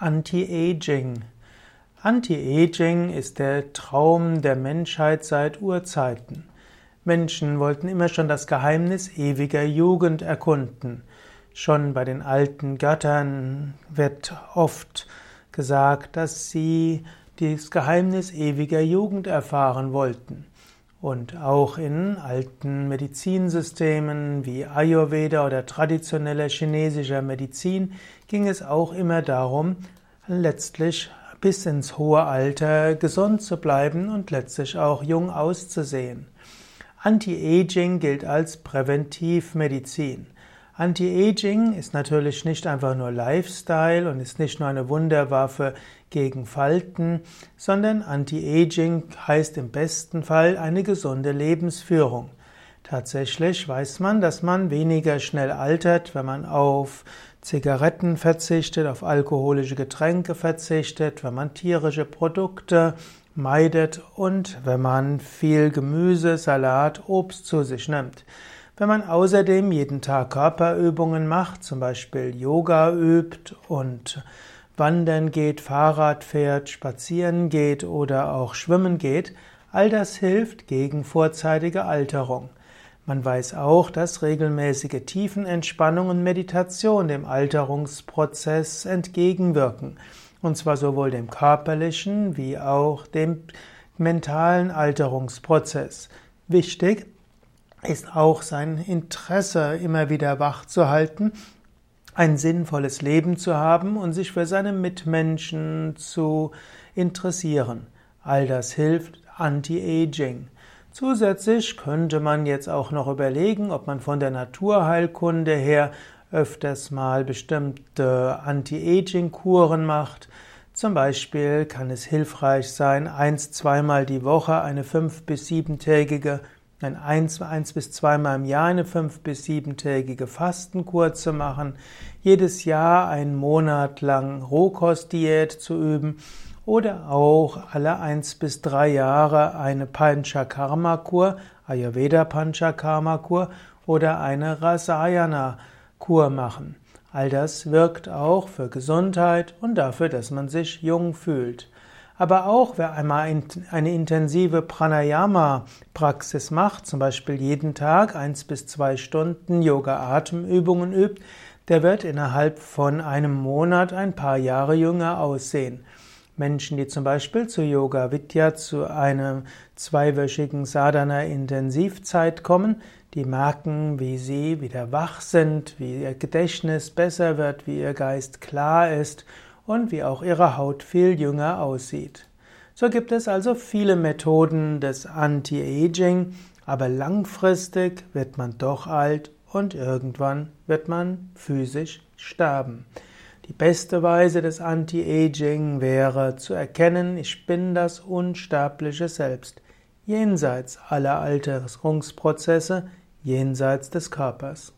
Anti-Aging. Anti-Aging ist der Traum der Menschheit seit Urzeiten. Menschen wollten immer schon das Geheimnis ewiger Jugend erkunden. Schon bei den alten Göttern wird oft gesagt, dass sie das Geheimnis ewiger Jugend erfahren wollten. Und auch in alten Medizinsystemen wie Ayurveda oder traditioneller chinesischer Medizin ging es auch immer darum, letztlich bis ins hohe Alter gesund zu bleiben und letztlich auch jung auszusehen. Anti-Aging gilt als Präventivmedizin. Anti-Aging ist natürlich nicht einfach nur Lifestyle und ist nicht nur eine Wunderwaffe gegen Falten, sondern Anti-Aging heißt im besten Fall eine gesunde Lebensführung. Tatsächlich weiß man, dass man weniger schnell altert, wenn man auf Zigaretten verzichtet, auf alkoholische Getränke verzichtet, wenn man tierische Produkte meidet und wenn man viel Gemüse, Salat, Obst zu sich nimmt. Wenn man außerdem jeden Tag Körperübungen macht, zum Beispiel Yoga übt und wandern geht, Fahrrad fährt, spazieren geht oder auch schwimmen geht, all das hilft gegen vorzeitige Alterung. Man weiß auch, dass regelmäßige Tiefenentspannung und Meditation dem Alterungsprozess entgegenwirken. Und zwar sowohl dem körperlichen wie auch dem mentalen Alterungsprozess. Wichtig ist auch sein Interesse immer wieder wach zu halten, ein sinnvolles Leben zu haben und sich für seine Mitmenschen zu interessieren. All das hilft Anti-Aging. Zusätzlich könnte man jetzt auch noch überlegen, ob man von der Naturheilkunde her öfters mal bestimmte Anti-Aging-Kuren macht. Zum Beispiel kann es hilfreich sein, eins, zweimal die Woche eine fünf- bis siebentägige ein eins, eins bis zweimal im Jahr eine fünf- bis siebentägige Fastenkur zu machen, jedes Jahr einen Monat lang Rohkostdiät zu üben oder auch alle eins bis drei Jahre eine Panchakarma-Kur, Ayurveda Panchakarma-Kur oder eine Rasayana-Kur machen. All das wirkt auch für Gesundheit und dafür, dass man sich jung fühlt. Aber auch wer einmal eine intensive Pranayama-Praxis macht, zum Beispiel jeden Tag eins bis zwei Stunden Yoga-Atemübungen übt, der wird innerhalb von einem Monat ein paar Jahre jünger aussehen. Menschen, die zum Beispiel zu Yoga Vidya zu einer zweiwöchigen Sadhana-Intensivzeit kommen, die merken, wie sie wieder wach sind, wie ihr Gedächtnis besser wird, wie ihr Geist klar ist und wie auch ihre Haut viel jünger aussieht. So gibt es also viele Methoden des Anti-Aging, aber langfristig wird man doch alt und irgendwann wird man physisch sterben. Die beste Weise des Anti-Aging wäre zu erkennen, ich bin das unsterbliche Selbst, jenseits aller Alterungsprozesse, jenseits des Körpers.